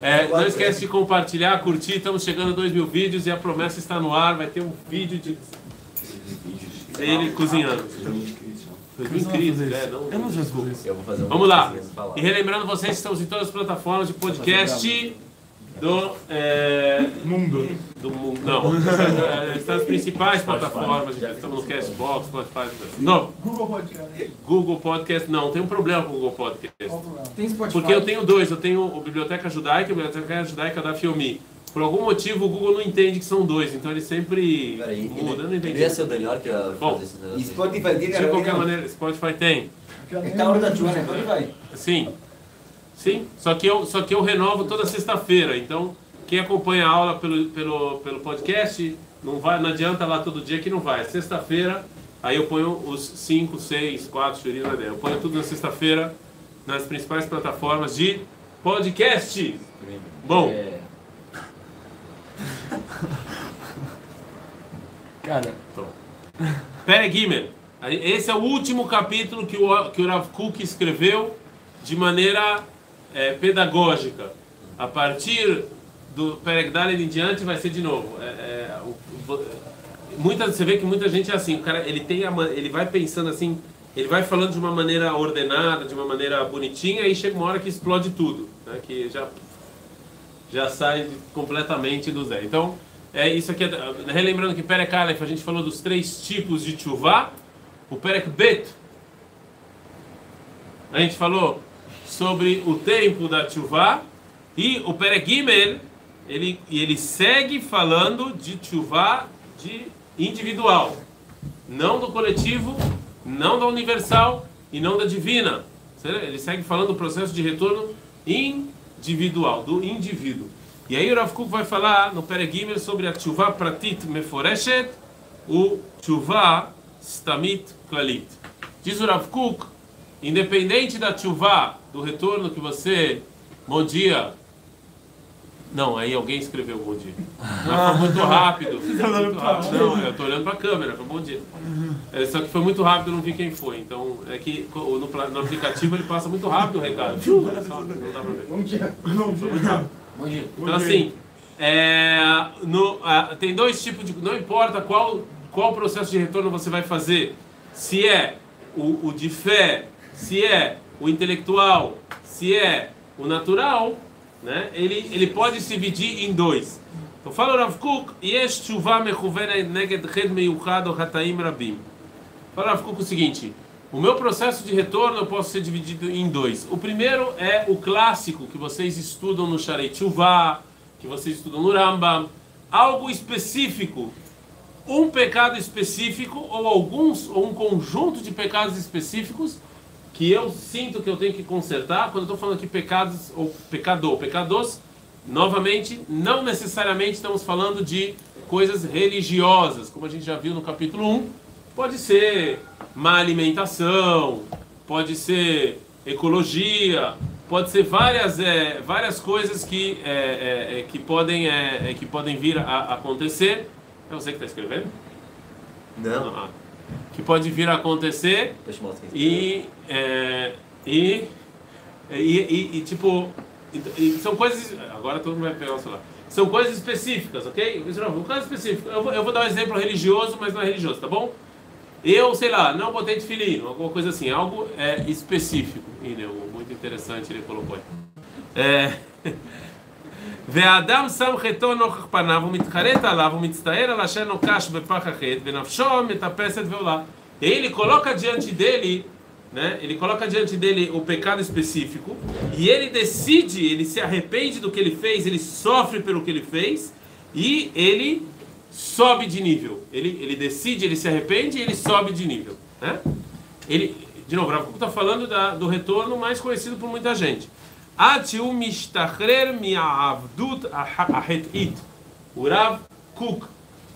É, não esquece de compartilhar, curtir. Estamos chegando a 2 mil vídeos e a promessa está no ar. Vai ter um vídeo de ele cozinhando. Foi incrível? Não, Eu não. Eu vou fazer um Vamos lá. E relembrando vocês, estamos em todas as plataformas de podcast do. É, Mundo. do mundo. Não. É, Estão nas principais plataformas. Estamos no Castbox, Spotify. Não. Google Podcast. Google Podcast. Não, tem um problema com o Google Podcast. Tem Spotify. Porque eu tenho dois. Eu tenho o Biblioteca Judaica e a Biblioteca Judaica da Filmi. Por algum motivo o Google não entende que são dois, então ele sempre Peraí, muda. Eu não ele, entendi. ele ia ser o Daniel que ia Bom. Spotify De qualquer maneira, Spotify tem. No Spotify. Sim. Sim. Só que eu, só que eu renovo toda sexta-feira. Então, quem acompanha a aula pelo, pelo, pelo podcast, não, vai, não adianta lá todo dia que não vai. É Sexta-feira, aí eu ponho os 5, 6, 4 churinos. Eu ponho tudo na sexta-feira nas principais plataformas de podcast. Bom, É, Cara, Pere Gimel. Esse é o último capítulo que o, que o Rav Kuk escreveu de maneira é, pedagógica. A partir do Perek Dalet em diante vai ser de novo. É, é, o- o- muita, você vê que muita gente é assim, o cara ele, tem a ele vai pensando assim, ele vai falando de uma maneira ordenada, de uma maneira bonitinha, e chega uma hora que explode tudo, né, que já já sai completamente do zero. Então, é isso aqui. Relembrando que Perek Aleph, a gente falou dos três tipos de chuvá. O Perek Bet, a gente falou sobre o tempo da chuvá. E o Perek Gimel, ele, ele segue falando de chuvá de individual. Não do coletivo, não da universal e não da divina. Ele segue falando do processo de retorno individual, do indivíduo. E aí o Rav Kuk vai falar no Peregimel sobre a Tshuva Pratit Meforeshet, o Tshuva Stamit Klalit. Diz o Rav Kuk, independente da Tshuva, do retorno que você, bom dia, não, aí alguém escreveu bom dia. Não, foi muito rápido. Muito rápido. Não, eu tô olhando pra câmera, foi bom dia. É, só que foi muito rápido, eu não vi quem foi. Então, é que no, no aplicativo ele passa muito rápido o recado. Olha só, não dá pra ver. Bom dia. Foi muito rápido. Bom dia. Então, assim, é, no- ah, tem dois tipos de. Não importa qual, qual processo de retorno você vai fazer, se é o, o de fé, se é o intelectual, se é o natural, né, ele, ele pode se dividir em dois. Então, fala o Rav Kuk, Yesh tshuva mechuvenet neged ched meyuchad o hataim rabim. Fala Rav Kuk o seguinte, o meu processo de retorno eu posso ser dividido em dois. O primeiro é o clássico que vocês estudam no Sharei Tshuva, que vocês estudam no Rambam, algo específico, um pecado específico ou alguns ou um conjunto de pecados específicos que eu sinto que eu tenho que consertar. Quando eu estou falando aqui pecados ou pecador, pecados, novamente, não necessariamente estamos falando de coisas religiosas, como a gente já viu no capítulo 1. Pode ser má alimentação, pode ser ecologia, pode ser várias, é, várias coisas que, é, é, é, que, podem, é, é, que podem vir a, a acontecer. É você que está escrevendo? Não, Ah, que pode vir a acontecer e, é, e, e, e, e, tipo, e- e são coisas. Agora todo mundo vai pegar o celular. São coisas específicas, ok? Não, Um caso específico. Eu vou, eu vou dar um exemplo religioso, mas não é religioso, tá bom? Eu, sei lá, não botei de filhinho, alguma coisa assim, algo é, específico. Ih, né, muito interessante ele colocou aí. É, והאדם שם חטאו נוכח פניו ומתחרט עליו ומצטער על אשר נוקש בפח החטא ונפשו מטפסת ועולה. E aí ele coloca diante dele, né? Ele coloca diante dele o pecado específico e ele decide, ele se arrepende do que ele fez, ele sofre pelo que ele fez e ele sobe de nível. Ele, ele decide, ele se arrepende e ele sobe de nível, né? Ele, de novo, o Rav Kuk está falando da, do retorno mais conhecido por muita gente. עד שהוא משתחרר מהעבדות הח- החטאית. O Rav Kuk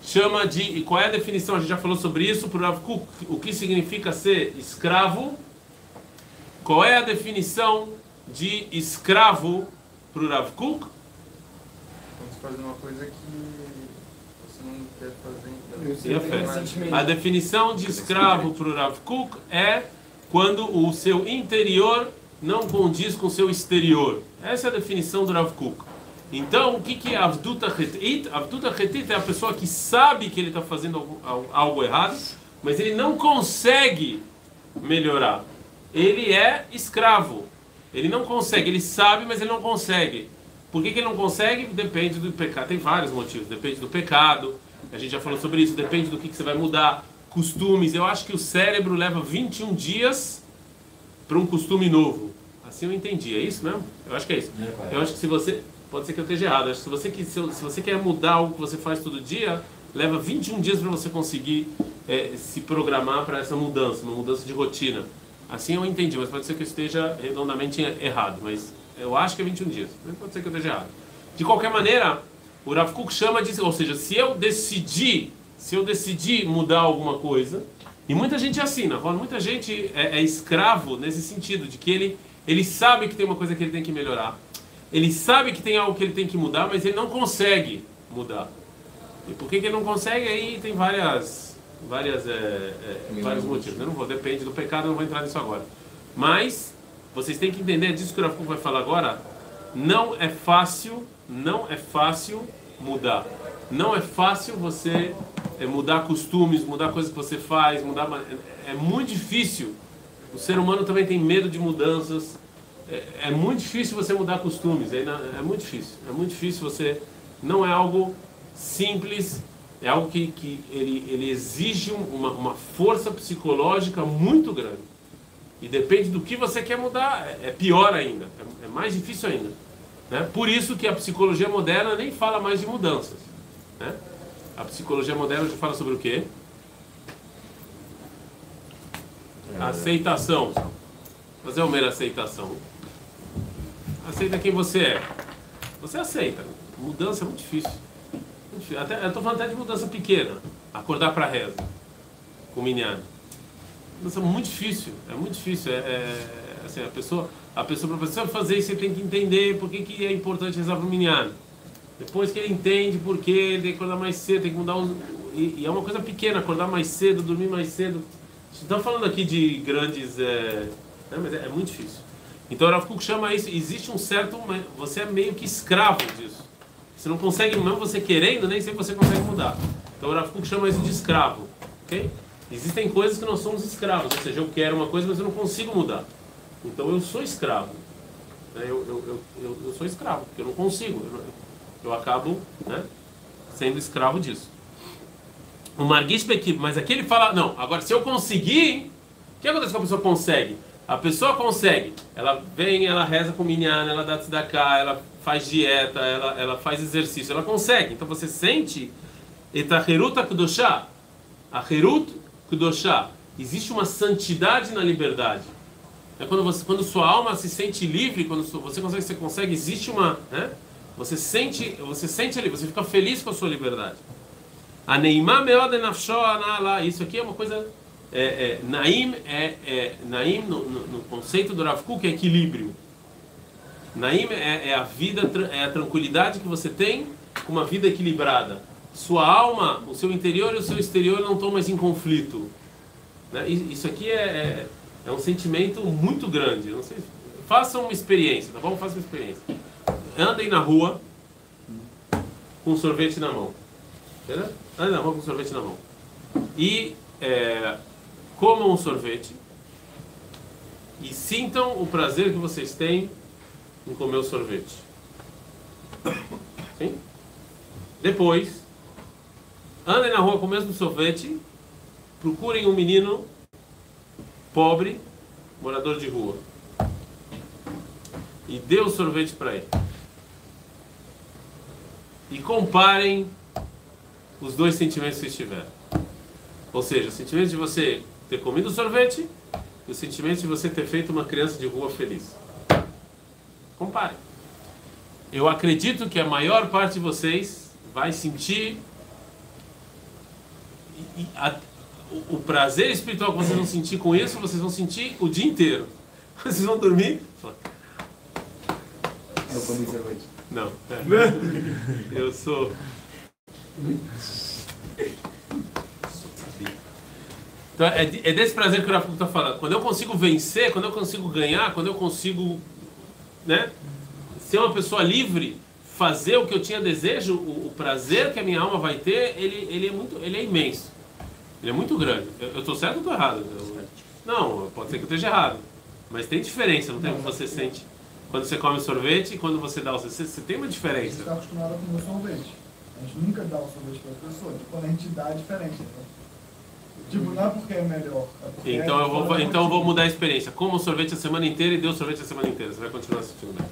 chama de. E qual é a definição? A gente já falou sobre isso para o Rav Kuk. O que significa ser escravo? Qual é a definição de escravo para o Rav Kuk? quando você faz uma coisa que você não quer fazer, então. Eu sei, E a eu fé? tenho um sentimento. A definição de escravo para o Rav Kuk é quando o seu interior não condiz com seu exterior. Essa é a definição do Rav Kuk. Então, o que, que é Avduta Chetit? Avduta Chetit é a pessoa que sabe que ele está fazendo algo errado, mas ele não consegue melhorar. Ele é escravo. Ele não consegue, ele sabe, mas ele não consegue. Por que, que ele não consegue? Depende do pecado. Tem vários motivos. Depende do pecado. A gente já falou sobre isso. Depende do que, que você vai mudar. Costumes. Eu acho que o cérebro leva 21 dias para um costume novo. Assim eu entendi. É isso mesmo? Eu acho que é isso. Eu acho que se você. Pode ser que eu esteja errado. Acho que se você, se você quer mudar algo que você faz todo dia, leva 21 dias para você conseguir é, se programar para essa mudança, uma mudança de rotina. Assim eu entendi, mas pode ser que eu esteja redondamente errado. Mas eu acho que é 21 dias. Mas pode ser que eu esteja errado. De qualquer maneira, o Rav Kuk chama de, ou seja, se eu decidir, se eu decidir mudar alguma coisa, e muita gente é assim, muita gente é, é escravo nesse sentido de que ele ele sabe que tem uma coisa que ele tem que melhorar. Ele sabe que tem algo que ele tem que mudar, mas ele não consegue mudar. E por que, que ele não consegue? Aí tem várias, várias, é, é, vários motivos. Eu não vou, depende do pecado, eu não vou entrar nisso agora. Mas vocês têm que entender disso que o Rafa vai falar agora. Não é fácil, não é fácil mudar. Não é fácil você é, mudar costumes, mudar coisas que você faz, mudar. É, é muito difícil o ser humano também tem medo de mudanças. É, é muito difícil você mudar costumes. É, é, muito difícil. É muito difícil você. Não é algo simples. É algo que, que ele, ele exige uma, uma força psicológica muito grande. E depende do que você quer mudar, é, é pior ainda. É, é mais difícil ainda. Né? Por isso que a psicologia moderna nem fala mais de mudanças. Né? A psicologia moderna já fala sobre o quê? Aceitação. Fazer uma mera aceitação. Aceita quem você é. Você aceita. Mudança é muito difícil. Muito difícil. Até, eu estou falando até de mudança pequena. Acordar para reza. Com minyan. Mudança muito difícil. É muito difícil. É, é assim, a pessoa, a pessoa para fazer isso, você tem que entender por que, que é importante rezar para o minyan. Depois que ele entende por que ele tem que acordar mais cedo, tem que mudar os, e, e é uma coisa pequena, acordar mais cedo, dormir mais cedo Estamos falando aqui de grandes. É, né, mas é, é, muito difícil. Então o Kuk chama isso. Existe um certo. Você é meio que escravo disso. Você não consegue, mesmo você querendo, nem sempre você consegue mudar. Então o Kuk chama isso de escravo. Ok? Existem coisas que nós somos escravos. Ou seja, eu quero uma coisa, mas eu não consigo mudar. Então eu sou escravo. Eu, eu, eu, eu, eu sou escravo, porque eu não consigo. Eu, eu acabo né, sendo escravo disso. O Marguish Bekib, mas aqui ele fala, não, agora se eu conseguir, o que acontece quando a pessoa consegue? A pessoa consegue, ela vem, ela reza com minyan, ela dá tzedakah, ela faz dieta, ela, ela faz exercício, ela consegue. Então você sente etaherut kudoshá, a herut kudoshá. Existe uma santidade na liberdade. É quando você, quando sua alma se sente livre, quando você consegue, você consegue, existe uma, né? Você sente, você sente ali, você fica feliz com a sua liberdade. A Neimá Meod Nafsho Isso aqui é uma coisa. É, é, Naim é, é Naim no, no, no, conceito do Rav Kuk é equilíbrio. Naim é, é, a vida, é a tranquilidade que você tem com uma vida equilibrada. Sua alma, o seu interior e o seu exterior não estão mais em conflito. Né? Isso aqui é, é, é, um sentimento muito grande. Não sei, façam uma experiência, tá bom? Façam uma experiência. Andem na rua com sorvete na mão. Entendeu? Ah, não, vamos com sorvete na mão. E é, comam um sorvete e sintam o prazer que vocês têm em comer o sorvete. Sim? Depois, andem na rua com o mesmo sorvete, procurem um menino pobre, morador de rua, e dê o sorvete para ele. E comparem os dois sentimentos que estiveram. Ou seja, o sentimento de você ter comido sorvete e o sentimento de você ter feito uma criança de rua feliz. Compare. Eu acredito que a maior parte de vocês vai sentir o, o prazer espiritual que vocês vão sentir com isso, vocês vão sentir o dia inteiro. Vocês vão dormir. Eu comi. Não. Eu sou então, é, é desse prazer que o Rafa está falando. Quando eu consigo vencer, quando eu consigo ganhar, quando eu consigo né, ser uma pessoa livre, fazer o que eu tinha desejo, o, o prazer que a minha alma vai ter, ele, ele, é, muito, ele é imenso. Ele é muito grande. Eu estou certo ou estou errado? Eu, não, pode ser que eu esteja errado. Mas tem diferença, não tem você sente quando você come sorvete e quando você dá o sorvete. Você tem uma diferença. A gente está acostumado a comer sorvete. A gente nunca dá o sorvete para a pessoa. Quando a gente dá, é diferente. Né? Tipo, não é porque é melhor. É então é eu vou, então eu vou mudar a experiência. Como sorvete a semana inteira e deu sorvete a semana inteira. Você vai continuar assistindo bem.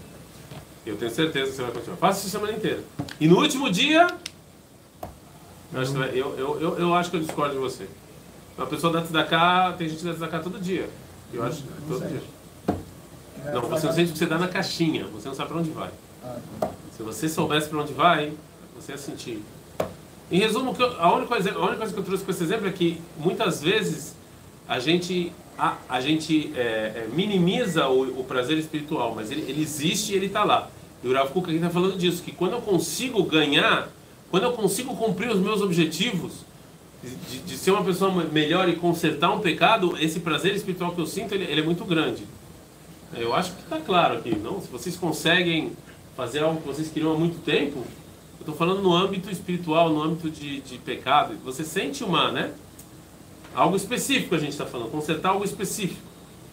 Eu tenho certeza que você vai continuar. Faça isso a semana inteira. E no último dia. Eu acho, vai, eu, eu, eu, eu, acho que eu discordo de você. Uma pessoa da Tzedakah, tem gente que dá Tzedakah todo dia. Eu acho não todo dia. Não, você não sente o que você dá na caixinha. Você não sabe para onde vai. Ah, tá. Se você soubesse para onde vai, você ia sentir. Em resumo, a única, coisa, a única coisa que eu trouxe com esse exemplo é que muitas vezes a gente, a, a gente é, é, minimiza o, o, prazer espiritual, mas ele, ele existe e ele está lá. E o Rav Kuk aqui está falando disso, que quando eu consigo ganhar, quando eu consigo cumprir os meus objetivos, de, de, ser uma pessoa melhor e consertar um pecado, esse prazer espiritual que eu sinto, ele, ele é muito grande. Eu acho que está claro aqui, não? Se vocês conseguem fazer algo que vocês queriam há muito tempo, eu estou falando no âmbito espiritual, no âmbito de, de pecado. Você sente uma, né? Algo específico a gente está falando, consertar algo específico,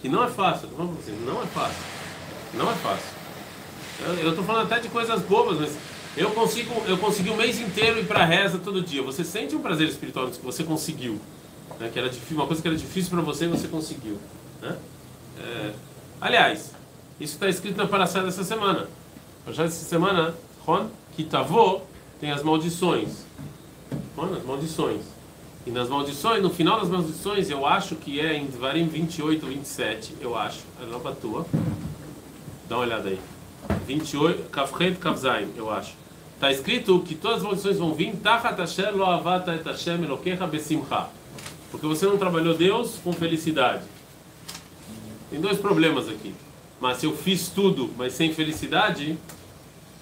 que não é fácil. Vamos você, não é fácil. Não é fácil. Eu estou falando até de coisas bobas, mas eu consigo, eu consegui um mês inteiro ir para reza todo dia. Você sente um prazer espiritual que você conseguiu, né? Que era difícil, uma coisa que era difícil para você, você conseguiu, né? É, aliás, isso está escrito na paraxá dessa semana. Paraxá dessa semana, Ron, Kitavô tem as maldições. Mano, as maldições. E nas maldições, no final das maldições, eu acho que é em Dvarim 28 ou 27, eu acho. É não tua. Dá uma olhada aí. 28, Kafret Kavzaim, eu acho. Está escrito que todas as maldições vão vir, Tachat Asher lo avata et Hashem elokecha besimcha. Porque você não trabalhou Deus com felicidade. Tem dois problemas aqui. Mas se eu fiz tudo, mas sem felicidade,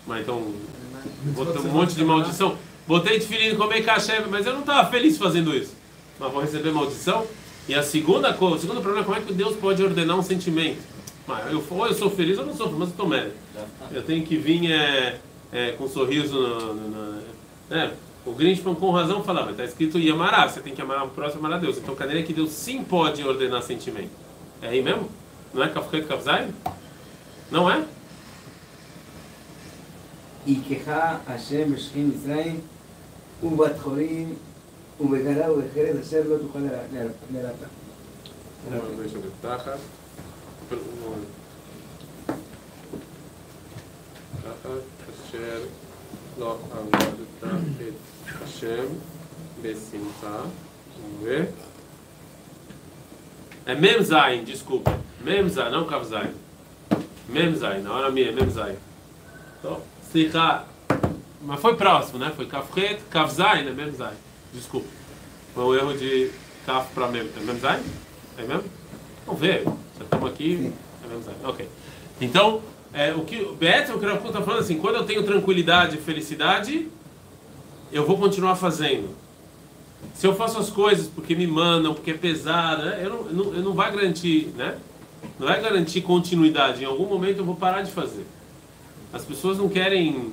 mas então Botei um monte de maldição. Botei de filhinho comer cachê, mas eu não estava feliz fazendo isso. Mas vou receber maldição? E a segunda coisa, o segundo problema é como é que Deus pode ordenar um sentimento. Mas eu, ou eu sou feliz ou não sou, mas eu estou médio. Eu tenho que vir é, é, com um sorriso no, no, no é, o Grinch com razão falava, está escrito Yamará, você tem que amar o próximo, amar a Deus. Então, cadê que Deus sim pode ordenar sentimento? É aí mesmo? Não é Kafkei Kafzai? Não é? Ikecha Hashem Eshkim Mitzrayim Ubatchorim Ubegala Ubecheret Asher Lo Tuchal Lerata. Deixa eu ver. Tachat. Tachat Asher Lo Amorita Et Hashem Besimcha Ubecheret é Mem Zain, desculpa. Mem Zain, não Kav Zain. Mem Zain, na hora minha, Mem Zain. Então, Slicha. Mas foi próximo, né? Foi Kafret, Kafzai, né? Memzai. Desculpa. Foi um erro de Kaf para Mem. É Memzai? É mesmo? Vamos ver. Já estamos aqui. É Memzai. Ok. Então, é, o que o Beto, o que o está falando assim, quando eu tenho tranquilidade e felicidade, eu vou continuar fazendo. Se eu faço as coisas porque me mandam, porque é pesada, né? eu não, eu não, eu não vai garantir, né? Não vai garantir continuidade. Em algum momento eu vou parar de fazer. As pessoas não querem.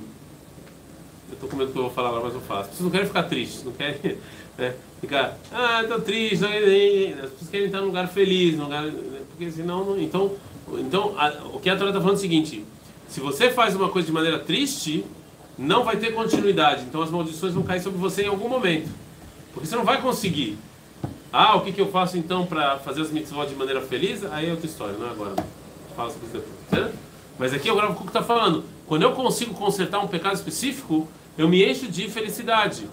Eu estou com medo que eu vou falar agora, mas eu faço. As pessoas não querem ficar tristes, não querem né, ficar. Ah, estou triste. Não... As pessoas querem estar num lugar feliz, num lugar. Porque senão. Não... Então, então a... o que a Torá está falando é o seguinte: se você faz uma coisa de maneira triste, não vai ter continuidade. Então as maldições vão cair sobre você em algum momento. Porque você não vai conseguir. Ah, o que, que eu faço então para fazer as mitzvot de maneira feliz? Aí é outra história, não é agora. Fala sobre isso depois. Certo? Mas aqui o Rav Kuk está falando, quando eu consigo consertar um pecado específico, eu me encho de felicidade,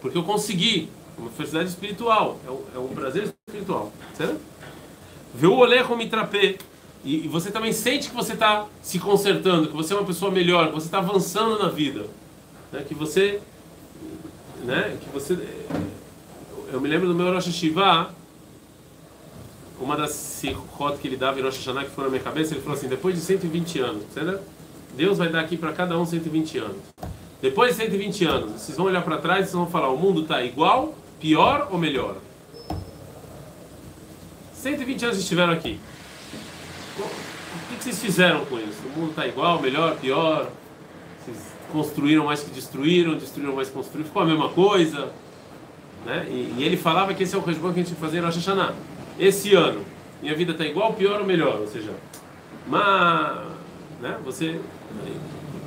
porque eu consegui, uma felicidade espiritual, é um, é um prazer espiritual, certo? Vê o olecho mitrapé, e, e você também sente que você está se consertando, que você é uma pessoa melhor, que você está avançando na vida, né? que você, né? que você, eu me lembro do meu Rosh Hashivah, uma das sikhot que ele dava em Rosh Hashanah que foi na minha cabeça, ele falou assim, depois de 120 anos, entendeu? Deus vai dar aqui para cada um 120 anos. Depois de 120 anos, vocês vão olhar para trás e vocês vão falar, o mundo está igual, pior ou melhor? 120 anos estiveram aqui. O que vocês fizeram com isso? O mundo está igual, melhor, pior? Vocês construíram mais que destruíram, destruíram mais que construíram, ficou a mesma coisa. Né? E, e ele falava que esse é o Heshbon que a gente fazia em Rosh Hashanah. Esse ano, minha vida está igual, pior ou melhor? Ou seja, mas, né? você,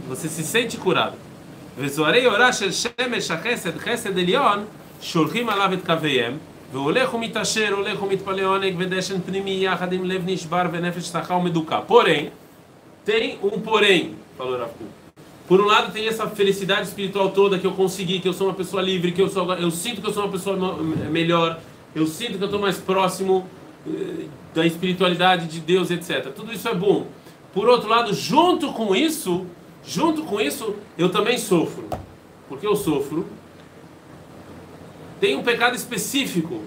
você se sente curado. וזוהרי אורה של שמש החסד, חסד עליון, שולחים עליו את קוויהם, והוא הולך ומתעשר, הולך ומתפלא עונג ודשן פנימי יחד עם לב נשבר ונפש צחה ומדוכא. Porém, tem um porém, falou Rav Kuk. por um lado tem essa felicidade espiritual toda que eu consegui, que eu sou uma pessoa livre, que eu sou, eu sinto que eu sou uma pessoa melhor, eu sinto que eu estou mais próximo eh, da espiritualidade de Deus, etc. Tudo isso é bom. Por outro lado, junto com isso, junto com isso, eu também sofro. Porque eu sofro. Tem um pecado específico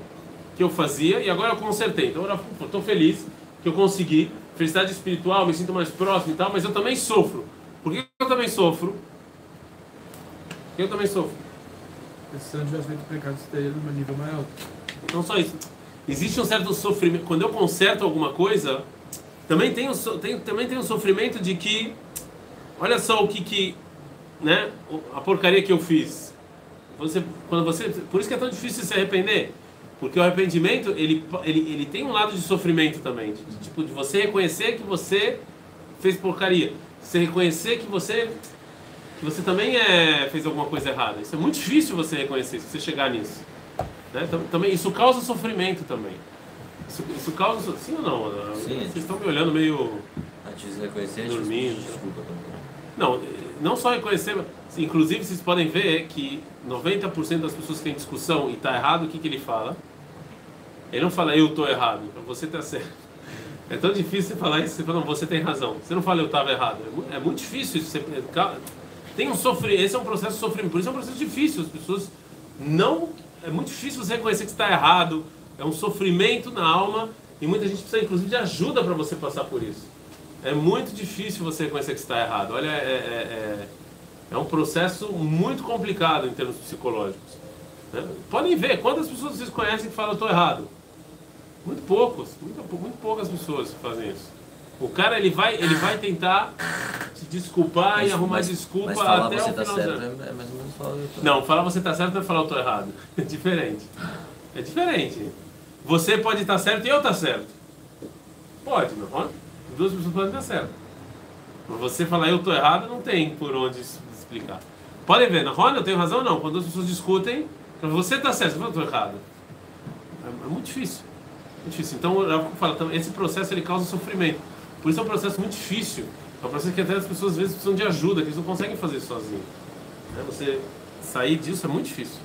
que eu fazia e agora eu consertei. Então estou feliz que eu consegui. Felicidade espiritual, me sinto mais próximo e tal, mas eu também sofro. Eu também sofro? Eu também sofro. Se você não tivesse feito pecado, teria num nível maior. Não só isso. Existe um certo sofrimento. Quando eu conserto alguma coisa, também tem, um, so- tem, também tem um sofrimento de que, olha só o que, que né, o- a porcaria que eu fiz. Você, quando você, por isso que é tão difícil se arrepender, porque o arrependimento ele, ele, ele tem um lado de sofrimento também, de, tipo de você reconhecer que você fez porcaria, você reconhecer que você que você também é, fez alguma coisa errada. Isso é muito difícil você reconhecer, se você chegar nisso. Né? Tam- Também, isso causa sofrimento também. Isso, isso causa. Sim ou não? Sim. Vocês estão me olhando meio. Antes de reconhecer, a gente Dormindo. desculpa. Não, não só reconhecer. mas, Inclusive, vocês podem ver que 90% das pessoas que têm discussão e está errado, o que, que ele fala? Ele não fala eu estou errado, você está certo. É tão difícil você falar isso, você fala, não, você tem razão. Você não fala eu estava errado. É É muito difícil isso. Você, tem um sofrimento, esse é um processo de sofrimento, por isso é um processo difícil. As pessoas não. É muito difícil você reconhecer que está errado. É um sofrimento na alma e muita gente precisa, inclusive, de ajuda para você passar por isso. É muito difícil você reconhecer que está errado. Olha, é, é, é, é um processo muito complicado em termos psicológicos. né? Podem ver quantas pessoas vocês conhecem que falam eu estou errado. Muito poucos, muito, muito poucas pessoas fazem isso. O cara ele vai, ele vai tentar se desculpar e arrumar desculpa mas falar até você o tá final certo do ano. é, é mais ou menos falar eu tô. Não, falar você está certo não é falar eu estou errado. É diferente. É diferente. Você pode estar certo e eu estar certo. Pode, não é? Duas pessoas podem estar certo. Mas você falar eu estou errado não tem por onde explicar. Podem ver, na Rona eu tenho razão ou não? Quando as pessoas discutem, você está certo, eu estou errado. É, é muito difícil. Difícil. Então, eu falo, então, esse processo ele causa sofrimento. Por isso é um processo muito difícil. É um processo que até as pessoas às vezes precisam de ajuda, que eles não conseguem fazer sozinho Né? Você sair disso é muito difícil.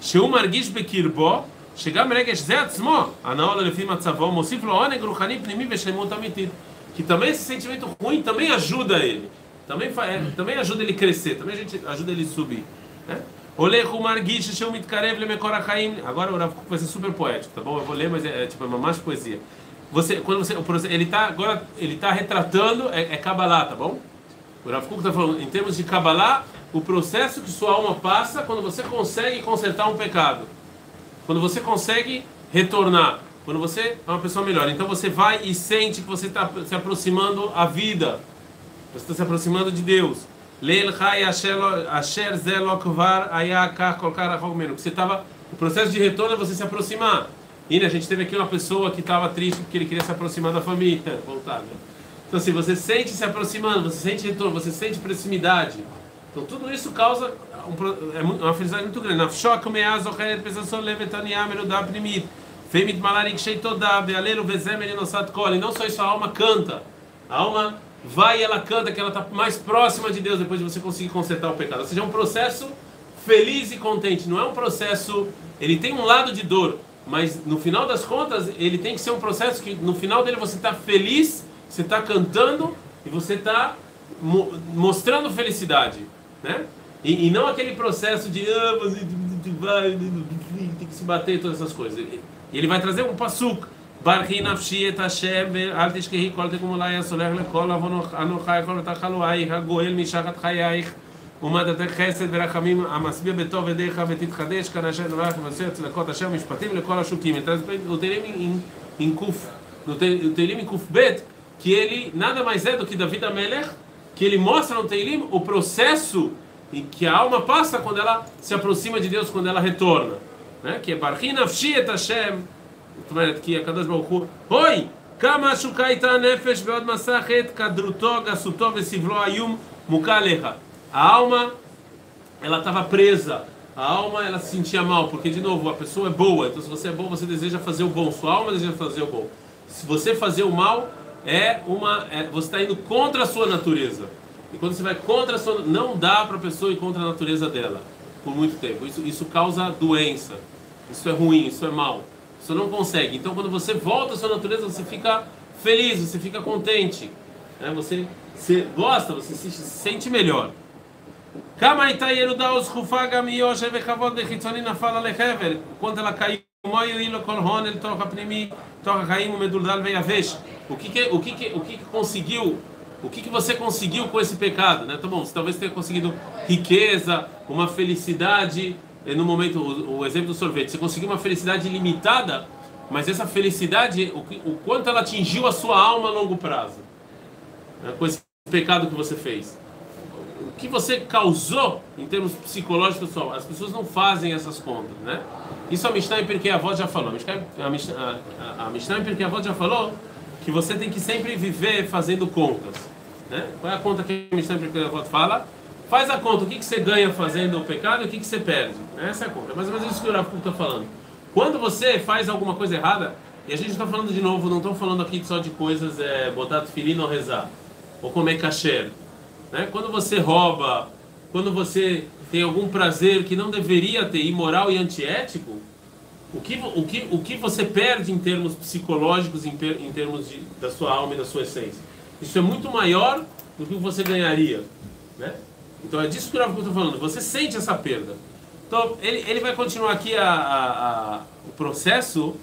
Sheu margish bekirbo, chegar meregesh ze atzmo, anaol lefim atzavó, mosif lo oneg ruchani pnimi veshlemut amitir. Que também esse sentimento ruim também ajuda ele. Também, é, também ajuda ele crescer, também a gente ajuda ele subir. Né? Olech umargish sheu mitkarev lemekor hachaim. Agora o Rav vai ser super poético, tá bom? Eu vou ler, mas é, é tipo é uma mais poesia. Você, quando você, ele está agora, ele tá retratando é, é Kabbalah, tá bom? O Rav está falando em termos de Kabbalah, o processo que sua alma passa quando você consegue consertar um pecado, quando você consegue retornar, quando você é uma pessoa melhor. Então você vai e sente que você está se aproximando à vida, você está se aproximando de Deus. Leil Chai Asher Lo- Asher Ze Lo Kvar Aya Kach Kol Kar Rachok Menu. Você estava... O processo de retorno é você se aproximar. E né, a gente teve aqui uma pessoa que estava triste porque ele queria se aproximar da família. Voltar, né? Então, assim, você sente se aproximando, você sente retorno, você sente proximidade. Então, tudo isso causa um é uma felicidade muito grande. Nafshok meaz ocher pesason levetania meludá primit. Femit malarik sheitodá, bealelu vezem elinosat kol. E não só isso, a alma canta. A alma vai e ela canta que ela está mais próxima de Deus depois de você conseguir consertar o pecado. Ou seja, é um processo feliz e contente. Não é um processo... Ele tem um lado de dor, mas no final das contas, ele tem que ser um processo que no final dele você está feliz, você está cantando e você está mo- mostrando felicidade, né? E, e não aquele processo de ah, vai, tem que se bater todas essas coisas. E ele vai trazer um pasuk. ברכי נפשי את השם ואל תשכחי כל תקום אולי הסולח לכל עוונותייך כל תחלואייך הגואל משחת חייך ומדתך חסד ורחמים המשביע בטוב ידיך ותתחדש כאן אשר נברך ובשר צדקות אשר משפטים לכל השוקים. Então, o Teilim em, em Kuf, no Te- o Teilim em Kuf Bet, que ele nada mais é do que David Amelech que ele mostra no Teilim o processo em que a alma passa quando ela se aproxima de Deus, quando ela retorna. Né? Que é Barchi Nafshi et Hashem. זאת אומרת, כי הקדוש ברוך הוא, אוי, כמה שוקה הייתה הנפש בעוד מסכת, כדרותו, גסותו וסבלו האיום מוכה עליך. A alma, ela estava presa. A alma, ela se sentia mal, porque, de novo, a pessoa é boa. Então, se você é bom, você deseja fazer o bom. Sua alma deseja fazer o bom. Se você fazer o mal, é uma, é, você está indo contra a sua natureza. E quando você vai contra a sua, não dá para a pessoa ir contra a natureza dela por muito tempo. Isso, isso causa doença. Isso é ruim, isso é mal. Você não consegue. Então, quando você volta à sua natureza, você fica feliz, você fica contente. Né? Você, você gosta, você se sente melhor. Quando ela caiu, o que que, o que o que conseguiu o que, que você conseguiu com esse pecado? Né? Tá bom, você talvez tenha conseguido riqueza, uma felicidade, no momento, o, o exemplo do sorvete, você conseguiu uma felicidade limitada, mas essa felicidade, o, o quanto ela atingiu a sua alma a longo prazo, né? com esse pecado que você fez o que você causou em termos psicológicos, pessoal, as pessoas não fazem essas contas, né? Isso a Mishnah em Pirkei Avot já falou. A Mishnah, a Mishnah, a, a Mishnah já falou que você tem que sempre viver fazendo contas, né? Qual é a conta que a Mishnah em Pirkei Avot fala? Faz a conta, o que, que você ganha fazendo o pecado e o que, que você perde. Essa é a conta. É mais ou menos isso que o Rav está falando. Quando você faz alguma coisa errada, e a gente está falando de novo, não estamos falando aqui só de coisas, é, botar filino ou rezar, ou comer kasher, né? Quando você rouba, quando você tem algum prazer que não deveria ter, imoral e antiético, o que, o que, o que você perde em termos psicológicos, em, em termos de, da sua alma e da sua essência? Isso é muito maior do que você ganharia. Né? Então é disso que o Rav está falando. Você sente essa perda. Então ele, ele vai continuar aqui a, a- a- o processo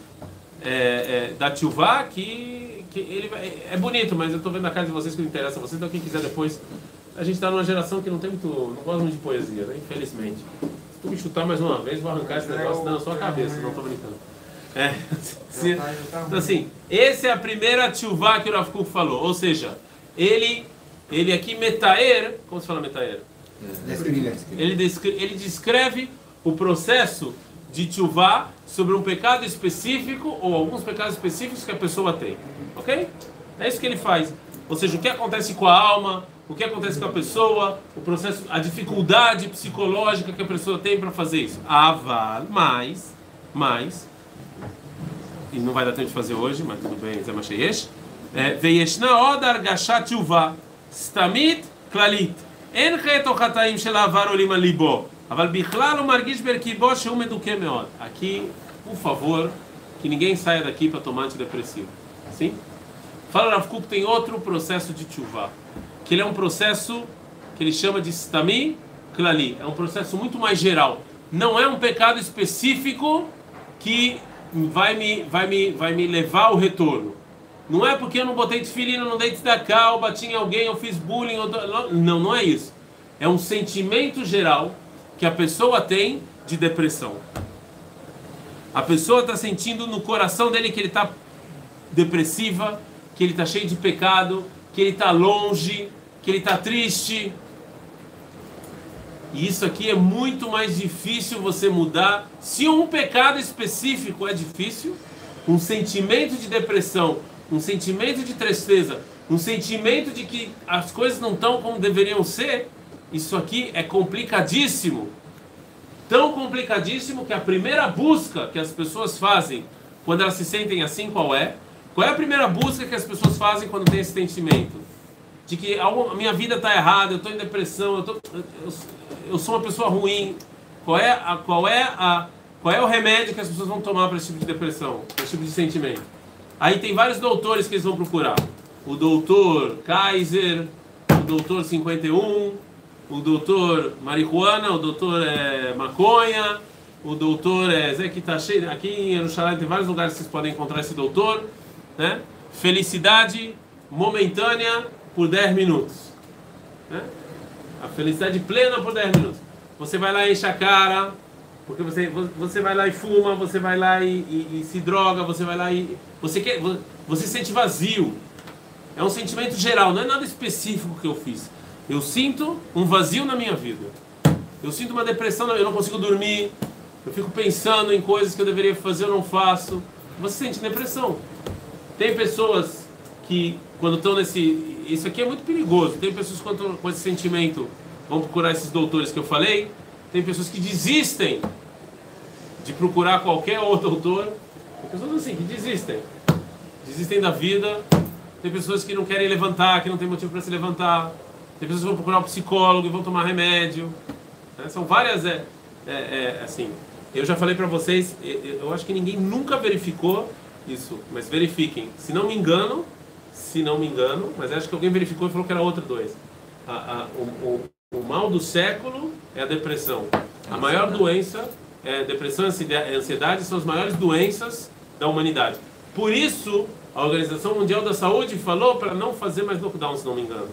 é, é, da Tchuvá, que, que ele vai- é bonito, mas eu estou vendo a cara de vocês que não interessa a vocês, então quem quiser depois. A gente está numa geração que não tem muito. não gosta muito de poesia, né? Infelizmente. Se tu me chutar mais uma vez, vou arrancar esse negócio da sua cabeça, não estou brincando. É, se- então, assim, essa é a primeira tchuvá que o Rav Kuk falou, ou seja, ele, ele aqui, metaer, como se fala metaer? Ele, ele descreve o processo de tchuvá sobre um pecado específico ou alguns pecados específicos que a pessoa tem. Ok? É isso que ele faz. Ou seja, o que acontece com a alma, o que acontece com a pessoa, o processo, a dificuldade psicológica que a pessoa tem para fazer isso. Ah, Aval, mais, mais, e não vai dar tempo de fazer hoje, mas tudo bem, Zé Macheyesh. É, Veieshna odar gashat yuvah. סתמית, כללית. אין חטא או חטאים של העבר עולים על ליבו, אבל בכלל הוא מרגיש ברכיבו שהוא מדוכא מאוד. Aqui, por favor, que ninguém saia daqui para tomar antidepressivo. Sim? Fala Rav Kuk tem outro processo de tchuvá, que ele é um processo que ele chama de stami klali, é um processo muito mais geral. Não é um pecado específico que vai me, vai me, vai me levar ao retorno. Não é porque eu não botei tefilina, não dei tzedakah, eu bati em alguém, eu fiz bullying, eu do- não, não é isso. É um sentimento geral que a pessoa tem de depressão. A pessoa está sentindo no coração dele que ele está depressiva, que ele está cheio de pecado, que ele está longe, que ele está triste. E isso aqui é muito mais difícil você mudar. Se um pecado específico é difícil, um sentimento de depressão, um sentimento de tristeza, um sentimento de que as coisas não estão como deveriam ser, isso aqui é complicadíssimo. Tão complicadíssimo que a primeira busca que as pessoas fazem quando elas se sentem assim, qual é? Qual é a primeira busca que as pessoas fazem quando tem esse sentimento? De que algo- a minha vida está errada, eu estou em depressão, eu, tô, eu, eu sou uma pessoa ruim. Qual é, a, qual, é a, qual é o remédio que as pessoas vão tomar para esse tipo de depressão, para esse tipo de sentimento? Aí tem vários doutores que eles vão procurar. O doutor Kaiser, o doutor 51, o doutor marihuana, o doutor é, maconha, o doutor é, Zé cheio, aqui em Jerusalém tem vários lugares que vocês podem encontrar esse doutor, né? Felicidade momentânea por 10 minutos. Né? A felicidade plena por 10 minutos. Você vai lá e enche a cara, porque você, você vai lá e fuma, você vai lá e, e- e se droga, você vai lá e. Você, quer, você se sente vazio. É um sentimento geral, não é nada específico que eu fiz. Eu sinto um vazio na minha vida. Eu sinto uma depressão, eu não consigo dormir. Eu fico pensando em coisas que eu deveria fazer, eu não faço. Você sente depressão. Tem pessoas que, quando estão nesse. Isso aqui é muito perigoso. Tem pessoas que, com esse sentimento, vão procurar esses doutores que eu falei. Tem pessoas que desistem de procurar qualquer outro doutor. Tem pessoas assim que desistem. Desistem da vida. Tem pessoas que não querem levantar, que não tem motivo para se levantar. Tem pessoas que vão procurar um psicólogo e vão tomar remédio. Né? São várias. É, é, é, assim, eu já falei para vocês, eu acho que ninguém nunca verificou isso, mas verifiquem. Se não me engano, se não me engano, mas acho que alguém verificou e falou que era outra doença. A, a, o, o, o mal do século é a depressão. A maior doença é depressão e ansiedade são as maiores doenças da humanidade. Por isso, a Organização Mundial da Saúde falou para não fazer mais lockdown, se não me engano.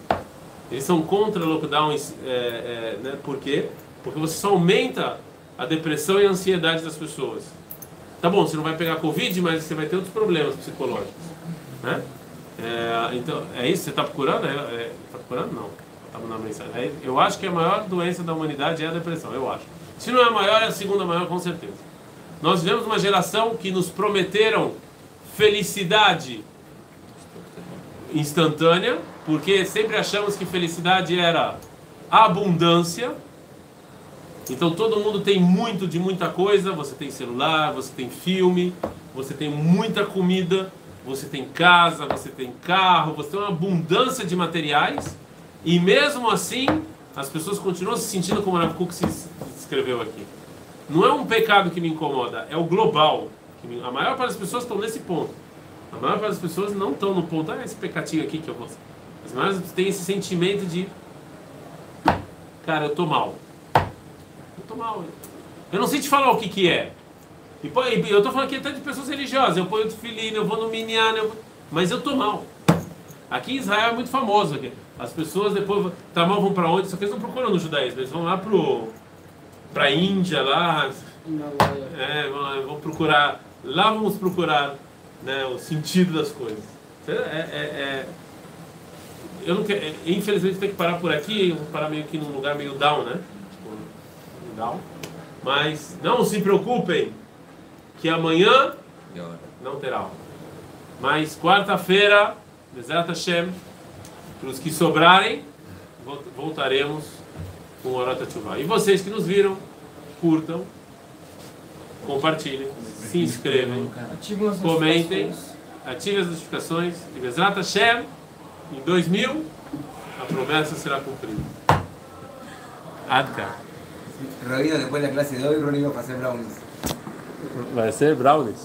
Eles são contra lockdowns, é, é, né? por quê? Porque você só aumenta a depressão e a ansiedade das pessoas. Tá bom, você não vai pegar Covid, mas você vai ter outros problemas psicológicos. Né? É, então, é isso? Você está procurando? É, é, procurando? Não. Na mensagem. É, eu acho que a maior doença da humanidade é a depressão, eu acho. Se não é a maior, é a segunda maior, com certeza. Nós vivemos uma geração que nos prometeram felicidade instantânea, porque sempre achamos que felicidade era abundância. Então todo mundo tem muito de muita coisa, você tem celular, você tem filme, você tem muita comida, você tem casa, você tem carro, você tem uma abundância de materiais, e mesmo assim as pessoas continuam se sentindo como Kuk se escreveu aqui. Não é um pecado que me incomoda, é o global. A maior parte das pessoas estão nesse ponto. A maior parte das pessoas não estão no ponto, ah, esse pecadinho aqui que eu vou. As maiores têm esse sentimento de, cara, eu tô mal. Eu tô mal. Eu não sei te falar o que que é. E eu tô falando aqui até de pessoas religiosas. Eu ponho o filhinho, eu vou no minyan, eu... mas eu tô mal. Aqui em Israel é muito famoso. Aqui. As pessoas depois tá mal vão para onde? Só que eles não procuram no judaísmo, eles vão lá pro para Índia lá. É, vão, vão, procurar. Lá vamos procurar né, o sentido das coisas. É, é, é eu não quero, infelizmente tem que parar por aqui, vou parar meio que num lugar meio down, né? Tipo, down. Mas não se preocupem que amanhã não terá aula. Mas quarta-feira, Bezerra Hashem, para os que sobrarem, voltaremos com o Orota Tshuva. E vocês que nos viram, curtam, compartilhem, se inscrevam, comentem, ativem as notificações. E Bezerra Hashem, em 2000, a promessa será cumprida. Adka. Rodrigo, depois da classe de hoje, Rodrigo vai fazer brownies. Vai ser brownies?